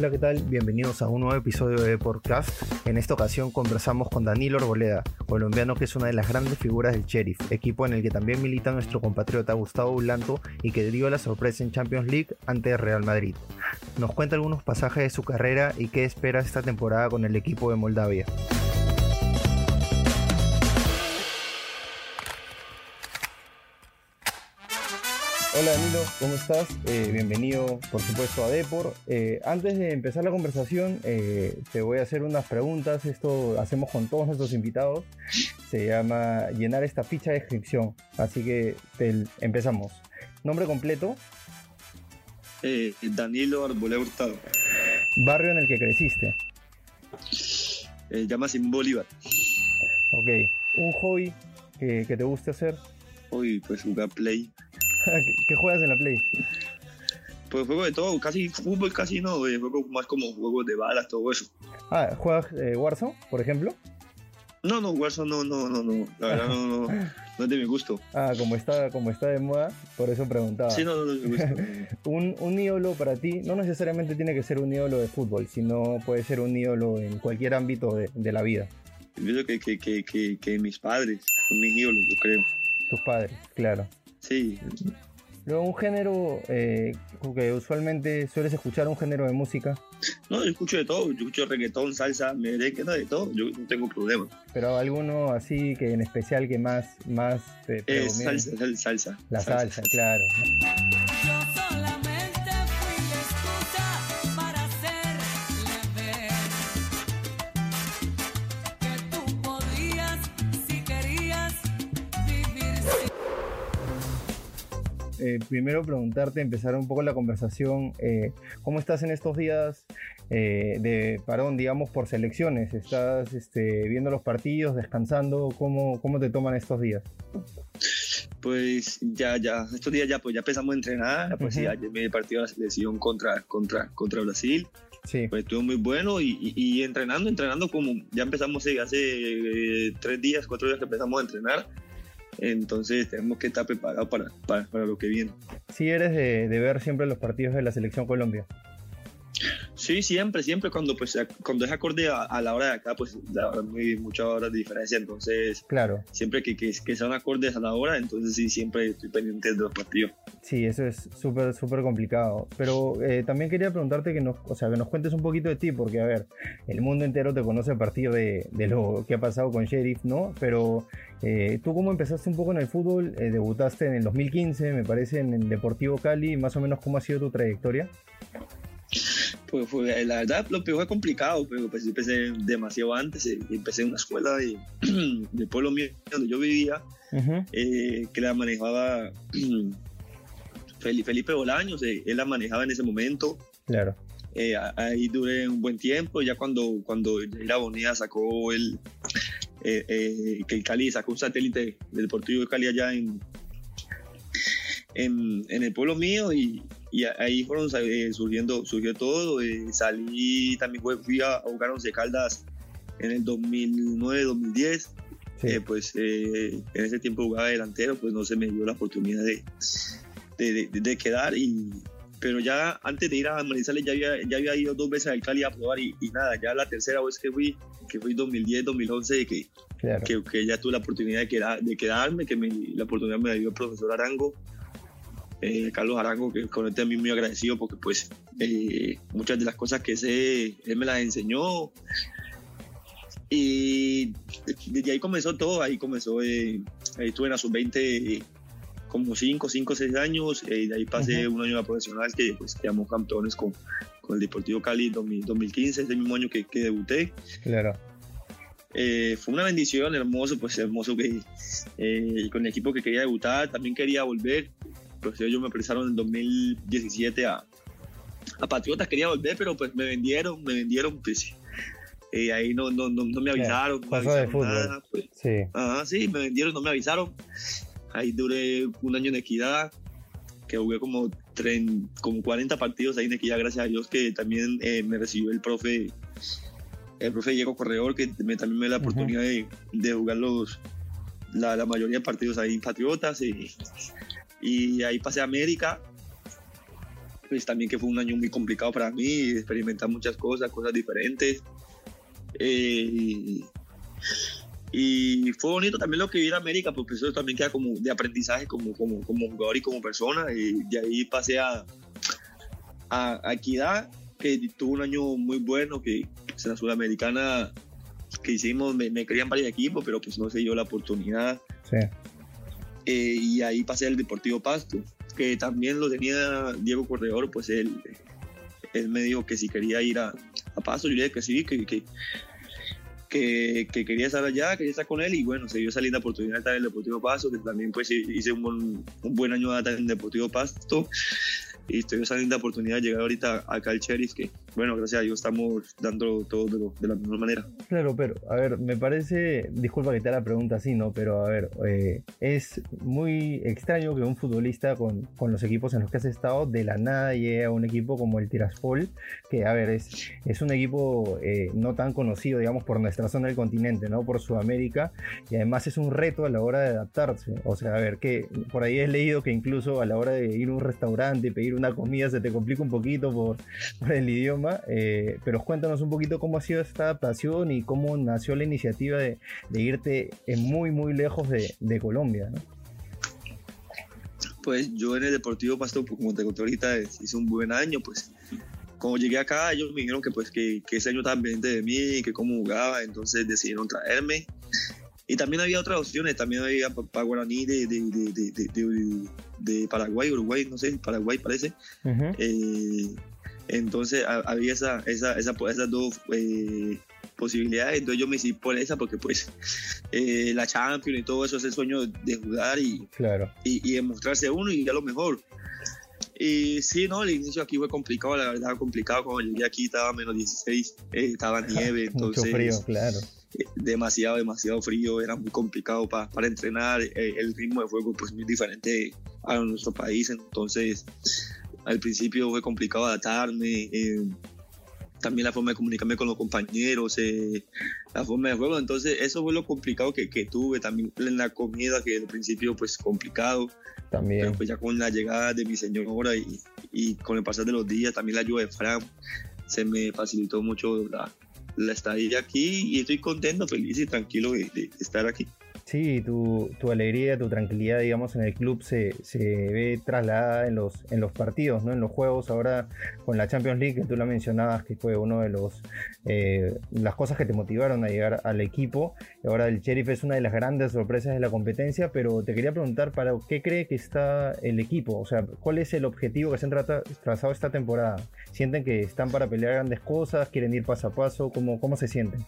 Hola, ¿qué tal? Bienvenidos a un nuevo episodio de Podcast. En esta ocasión conversamos con Danilo Arboleda, colombiano que es una de las grandes figuras del Sheriff, equipo en el que también milita nuestro compatriota Gustavo Bulanto y que dio la sorpresa en Champions League ante Real Madrid. Nos cuenta algunos pasajes de su carrera y qué espera esta temporada con el equipo de Moldavia. Hola Danilo, ¿cómo estás? Eh, bienvenido por supuesto a Depor. Eh, antes de empezar la conversación, eh, te voy a hacer unas preguntas. Esto hacemos con todos nuestros invitados. Se llama llenar esta ficha de descripción. Así que empezamos. Nombre completo. Danilo Arbolé Hurtado. Barrio en el que creciste. llama Simón Bolívar. Ok. ¿Un hobby que, te guste hacer? Hoy pues jugar play. ¿Qué juegas en la Play? Pues juego de todo, casi fútbol casi no, juego más como juegos de balas, todo eso. Ah, ¿juegas eh, Warzone, por ejemplo? No, no, Warzone no, no, no, no, la verdad no, no, no es de mi gusto. Ah, como está, como está de moda, por eso preguntaba. Sí, no, no, no es de mi gusto. un, un ídolo para ti, no necesariamente tiene que ser un ídolo de fútbol, sino puede ser un ídolo en cualquier ámbito de, de la vida. Yo que, que, que, que, que mis padres son mis ídolos, yo creo. Tus padres, claro. Sí. Luego, un género eh, que usualmente sueles escuchar, un género de música. No, yo escucho de todo. Yo escucho reggaetón, salsa, merengue, de todo. Yo no tengo problema. Pero alguno así que en especial que más, más te eh, salsa, salsa. La salsa, claro. Eh, primero preguntarte, empezar un poco la conversación, eh, ¿cómo estás en estos días eh, de parón, digamos, por selecciones? ¿Estás este, viendo los partidos, descansando? ¿Cómo, ¿Cómo te toman estos días? Pues ya, ya, estos días ya, pues ya empezamos a entrenar, pues ya me he partido la selección contra, contra, contra Brasil. Sí. Pues estuvo muy bueno y, y, entrenando, entrenando como ya empezamos hace tres días, cuatro días que empezamos a entrenar entonces tenemos que estar preparados para, para, lo que viene. Sí, eres de, de, ver siempre los partidos de la Selección Colombia. Sí, siempre, siempre cuando pues cuando es acorde a, la hora de acá, pues hay muchas horas de diferencia, entonces claro. siempre que, que, que, sean acordes a la hora, entonces sí, siempre estoy pendiente de los partidos. Sí, eso es súper, súper complicado. Pero eh, también quería preguntarte que nos, o sea, que nos cuentes un poquito de ti, porque a ver, el mundo entero te conoce a partir de, de lo que ha pasado con Sheriff, ¿no? Pero eh, tú cómo empezaste un poco en el fútbol, eh, debutaste en el 2015, me parece, en el Deportivo Cali, más o menos cómo ha sido tu trayectoria. Pues fue, la verdad, lo peor fue complicado, pero pues empecé demasiado antes. Eh, empecé en una escuela de, del pueblo mío donde yo vivía, eh, que la manejaba Felipe Bolaños, eh, él la manejaba en ese momento. Claro. ahí duré un buen tiempo, ya cuando, cuando la Bonilla sacó el, que el Cali sacó un satélite del Deportivo de Cali allá en, en, en el pueblo mío y, y ahí fueron eh, surgiendo, surgió todo. Eh, salí, también fui a, jugar Once Caldas en el 2009-2010. Eh, pues en ese tiempo jugaba delantero, pues no se me dio la oportunidad de, de, de, quedar. Y, pero ya antes de ir a Manizales ya había, ya había ido dos veces al Cali a probar y, nada, ya la tercera vez que fui, que fui 2010-2011, que, que, que, ya tuve la oportunidad de, de quedarme, que me, la oportunidad me dio el profesor Arango eh, Carlos Arango, que con él también muy agradecido porque pues eh, muchas de las cosas que sé, él me las enseñó. Y desde ahí comenzó todo, ahí comenzó, eh, ahí estuve en la sub-20 como 5, 5, 6 años, y de ahí pasé un año a profesional que pues quedamos campeones con, con el Deportivo Cali 2015, ese mismo año que, que debuté. Claro. fue una bendición, hermoso, pues hermoso que con el equipo que quería debutar, también quería volver, pues ellos me prestaron en 2017 a, a Patriotas, quería volver, pero pues me vendieron, me vendieron, pues y ahí no, no, no, me avisaron. no me avisaron nada, pues. sí. Ajá, sí, me vendieron, no me avisaron. Ahí duré un año en Equidad, que jugué como, como 40 partidos ahí en Equidad, gracias a Dios que también eh, me recibió el profe, el profe Diego Corredor, que me, también me dio la oportunidad de, de, jugar los, la, la, mayoría de partidos ahí en Patriotas. Y, y ahí pasé a América. pues también que fue un año muy complicado para mí, experimentar muchas cosas, cosas diferentes. Eh, y fue bonito también lo que vi en América, porque eso también queda como de aprendizaje como, como, como jugador y como persona. Y de ahí pasé a, a, Equidad, que tuvo un año muy bueno, que en la Sudamericana que hicimos, me, querían varios equipos, pero pues no se dio la oportunidad. Sí. Eh, y ahí pasé al Deportivo Pasto, que también lo tenía Diego Corredor, pues él, él me dijo que si quería ir a, a Pasto, yo le dije que sí, que, que, que, quería estar allá, quería estar con él y bueno, se dio esa linda oportunidad de estar en el Deportivo Pasto, que también pues hice un buen, un buen año de estar en el Deportivo Pasto y estoy esa linda oportunidad de llegar ahorita acá al Sheriff, que bueno, gracias a Dios estamos dando todo de, la mejor manera. Claro, pero a ver, me parece, disculpa que te haga la pregunta así, ¿no? Pero a ver, eh, es muy extraño que un futbolista con, con, los equipos en los que has estado de la nada llegue a un equipo como el Tiraspol, que a ver, es, es un equipo eh, no tan conocido, digamos, por nuestra zona del continente, ¿no? Por Sudamérica, y además es un reto a la hora de adaptarse. O sea, a ver, que por ahí he leído que incluso a la hora de ir a un restaurante y pedir una comida se te complica un poquito por, el idioma, eh, pero cuéntanos un poquito cómo ha sido esta adaptación y cómo nació la iniciativa de, irte muy, muy lejos de, Colombia, Pues yo en el Deportivo Pasto, como te conté ahorita, hice un buen año, pues como llegué acá, ellos me dijeron que pues que, ese año estaba pendiente de mí, que cómo jugaba, entonces decidieron traerme. Y también había otras opciones, también había para Guaraní de, de, Paraguay, Uruguay, no sé, Paraguay parece. Eh, entonces había esa, esa, esa, esas dos eh, posibilidades, entonces yo me hice por esa porque pues eh, la Champions y todo eso es el sueño de jugar y, claro. y, y demostrarse uno y ya lo mejor. Y sí, no, el inicio aquí fue complicado, la verdad, complicado. Cuando llegué aquí estaba menos 16, estaba nieve, entonces. Mucho frío, claro demasiado, demasiado frío, era muy complicado para entrenar, eh, el ritmo de juego pues muy diferente a nuestro país, entonces al principio fue complicado adaptarme, eh, también la forma de comunicarme con los compañeros, eh, la forma de juego, entonces eso fue lo complicado que, que, tuve, también en la comida que al principio pues complicado, también. pero pues ya con la llegada de mi señora y, y con el pasar de los días, también la ayuda de Fran, se me facilitó mucho la, la estadía aquí y estoy contento, feliz y tranquilo de, estar aquí. Sí, tu, tu, alegría, tu tranquilidad, digamos, en el club se, se, ve trasladada en los, en los partidos, ¿no? En los juegos. Ahora con la Champions League, que tú la mencionabas, que fue uno de los eh, las cosas que te motivaron a llegar al equipo. Ahora el Sheriff es una de las grandes sorpresas de la competencia, pero te quería preguntar para qué cree que está el equipo. O sea, ¿cuál es el objetivo que se han trazado esta temporada? ¿Sienten que están para pelear grandes cosas? ¿Quieren ir paso a paso? ¿Cómo, cómo se sienten?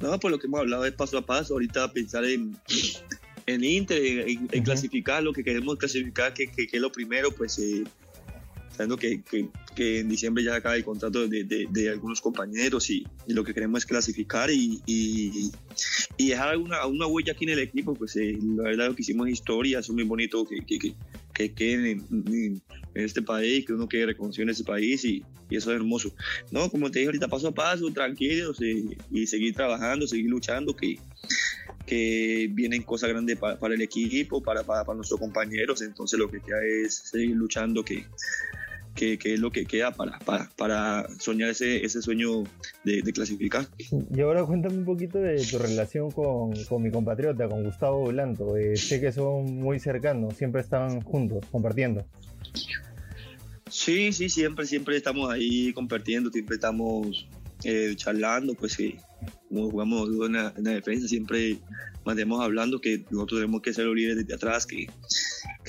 No, por lo que hemos hablado es paso a paso. Ahorita pensar en, en Inter, en, clasificar lo que queremos clasificar, que, que, es lo primero, pues eh, sabiendo que, que, en diciembre ya acaba el contrato de, de, algunos compañeros y, lo que queremos es clasificar y, y, y dejar una, una, huella aquí en el equipo, pues eh, la verdad lo que hicimos es historia, es muy bonito que, que, que queden en, este país, que uno reconocido en ese país y, eso es hermoso. No, como te dije ahorita, paso a paso, tranquilos eh, y seguir trabajando, seguir luchando, que, que vienen cosas grandes para, el equipo, para, para, para, nuestros compañeros, entonces lo que queda es seguir luchando, que, que, es lo que queda para, para, para soñar ese, ese sueño de, clasificar. Y ahora cuéntame un poquito de tu relación con, con mi compatriota, con Gustavo Blanco. Eh, sé que son muy cercanos, siempre están juntos, compartiendo. Sí, sí, siempre, siempre estamos ahí compartiendo, siempre estamos eh, charlando, pues sí, como jugamos en la, en la defensa, siempre mantenemos hablando que nosotros tenemos que ser los líderes desde atrás, que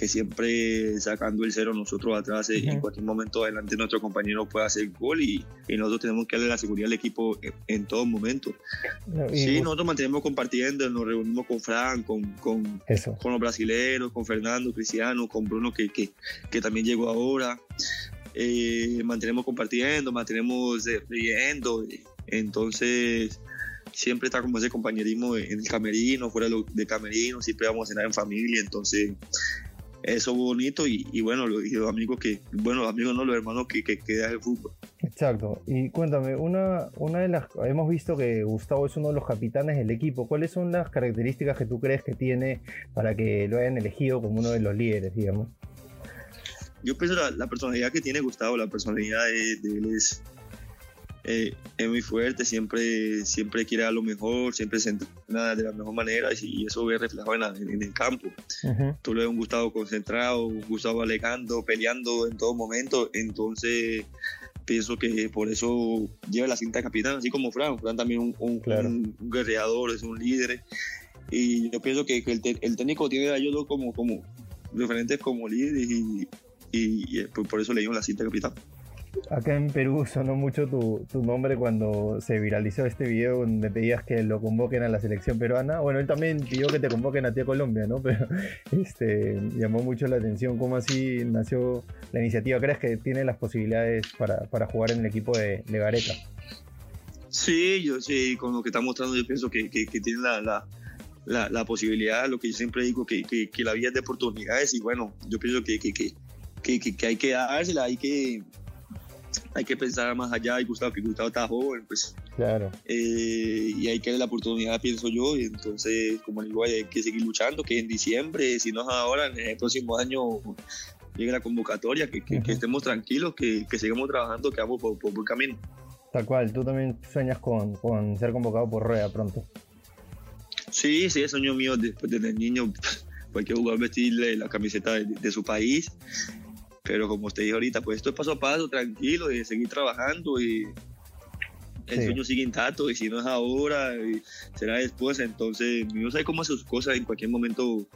que siempre sacando el cero nosotros atrás, eh, en cualquier momento adelante nuestro compañero puede hacer gol y, y, nosotros tenemos que darle la seguridad al equipo en, todo momento. sí, nosotros mantenemos compartiendo, nos reunimos con Fran, con, con, con los brasileños, con Fernando, Cristiano, con Bruno que, que, que también llegó ahora. Eh, mantenemos compartiendo, mantenemos eh, riendo, entonces siempre está como ese compañerismo en el camerino, fuera de camerino, siempre vamos a cenar en familia, entonces eso es bonito y, bueno, los, amigos que, bueno, amigos no, los hermanos que, que, que el fútbol. Exacto. Y cuéntame, una, una de las, hemos visto que Gustavo es uno de los capitanes del equipo. ¿Cuáles son las características que tú crees que tiene para que lo hayan elegido como uno de los líderes, digamos? yo pienso la, la personalidad que tiene Gustavo, la personalidad de, él es, eh, es muy fuerte, siempre, siempre quiere dar lo mejor, siempre se entrena de la mejor manera y, eso ve reflejado en, en el campo. Tú le ves un Gustavo concentrado, un Gustavo alegando, peleando en todo momento, entonces pienso que por eso lleva la cinta de capitán, así como Fran. Fran también un, un, un, guerreador, es un líder. Y yo pienso que, el, el, técnico tiene a ellos como, como referentes como líderes y, y, por eso le dio la cinta de capitán. Acá en Perú sonó mucho tu, tu, nombre cuando se viralizó este video donde pedías que lo convoquen a la selección peruana. Bueno, él también pidió que te convoquen a ti a Colombia, ¿no? Pero este, llamó mucho la atención cómo así nació la iniciativa. ¿Crees que tiene las posibilidades para, para jugar en el equipo de, de, Gareca? Sí, yo sí, con lo que está mostrando yo pienso que, que, tiene la, la, la, posibilidad, lo que yo siempre digo, que, que, la vida es de oportunidades y bueno, yo pienso que, que, que hay que dársela, hay que hay que pensar más allá y Gustavo, que Gustavo está joven, pues. Claro. Eh, y hay que darle la oportunidad, pienso yo, y entonces, como digo, hay que seguir luchando, que en diciembre, si no es ahora, en el próximo año llegue la convocatoria, que, que, estemos tranquilos, que, que, sigamos trabajando, que vamos por, por buen camino. Tal cual, tú también sueñas con, con ser convocado por Rueda pronto. Sí, sí, es sueño mío después desde niño, cualquier jugador vestirle la camiseta de, de su país pero como usted dijo ahorita, pues esto es paso a paso, tranquilo, y seguir trabajando y el sueño sigue intacto y si no es ahora, será después. Entonces, no sabe cómo hacer sus cosas, en cualquier momento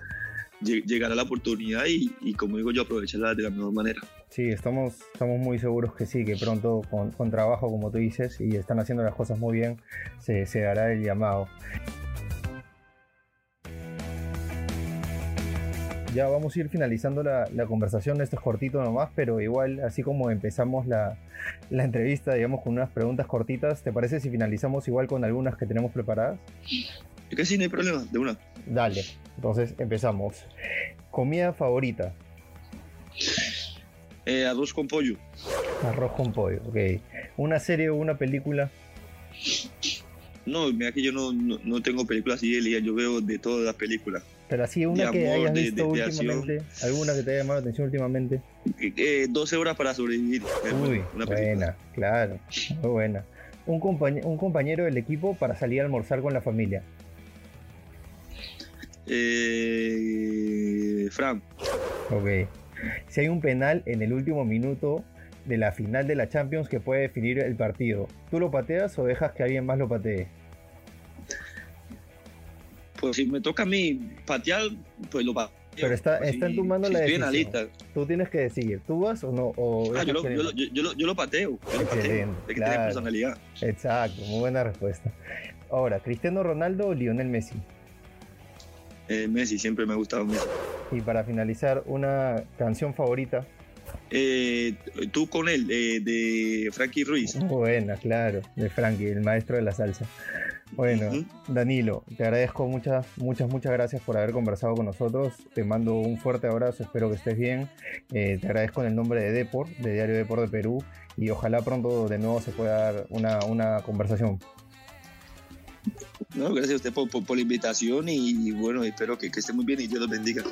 llegará la oportunidad y, como digo yo, aprovecharla de la mejor manera. Sí, estamos, estamos muy seguros que sí, que pronto con, con trabajo, como tú dices, y están haciendo las cosas muy bien, se, se dará el llamado. Ya vamos a ir finalizando la, conversación. Esto es cortito nomás, pero igual, así como empezamos la, entrevista, digamos, con unas preguntas cortitas, ¿te parece si finalizamos igual con algunas que tenemos preparadas? Que sí, no hay problema, de una. Dale, entonces empezamos. ¿Comida favorita? Eh, arroz con pollo. Arroz con pollo, ok. ¿Una serie o una película? No, mira que yo no, no, tengo películas Elías, yo veo de todas las películas. Pero así una que hayas visto últimamente, alguna que te haya llamado la atención últimamente. Eh, 12 horas para sobrevivir. Uy, una buena, claro, muy buena. Un, un compañero del equipo para salir a almorzar con la familia. Eh, Fran. Ok. Si hay un penal en el último minuto de la final de la Champions que puede definir el partido, ¿tú lo pateas o dejas que alguien más lo patee? Pues si me toca a mí patear, pues lo pateo. Pero está, pues está en tu mano la decisión. lista. Tú tienes que decidir, ¿tú vas o no? ah, yo, lo, yo, yo, yo, lo, pateo. Yo lo pateo. Hay que tener personalidad. Exacto, muy buena respuesta. Ahora, ¿Cristiano Ronaldo o Lionel Messi? Eh, Messi, siempre me ha gustado Messi. Y para finalizar, una canción favorita. Eh, tú con él, eh, de Frankie Ruiz. Buena, claro, de Frankie, el maestro de la salsa. Bueno, Danilo, te agradezco muchas, muchas, muchas gracias por haber conversado con nosotros. Te mando un fuerte abrazo, espero que estés bien. Eh, te agradezco en el nombre de Deport, de Diario Deport de Perú, y ojalá pronto de nuevo se pueda dar una, una conversación. No, gracias a usted por, por, la invitación y, bueno, espero que, que esté muy bien y Dios los bendiga.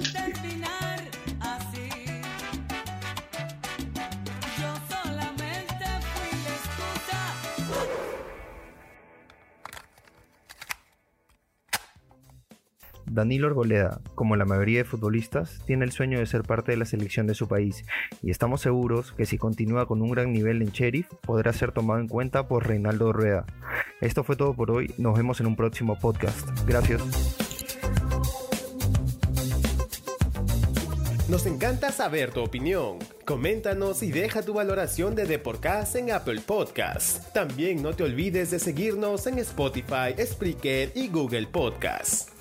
Danilo Arboleda, como la mayoría de futbolistas, tiene el sueño de ser parte de la selección de su país y estamos seguros que si continúa con un gran nivel en Sheriff podrá ser tomado en cuenta por Reinaldo Rueda. Esto fue todo por hoy, nos vemos en un próximo podcast. Gracias. Nos encanta saber tu opinión. Coméntanos y deja tu valoración de Deporcast en Apple Podcasts. También no te olvides de seguirnos en Spotify, Spreaker y Google Podcasts.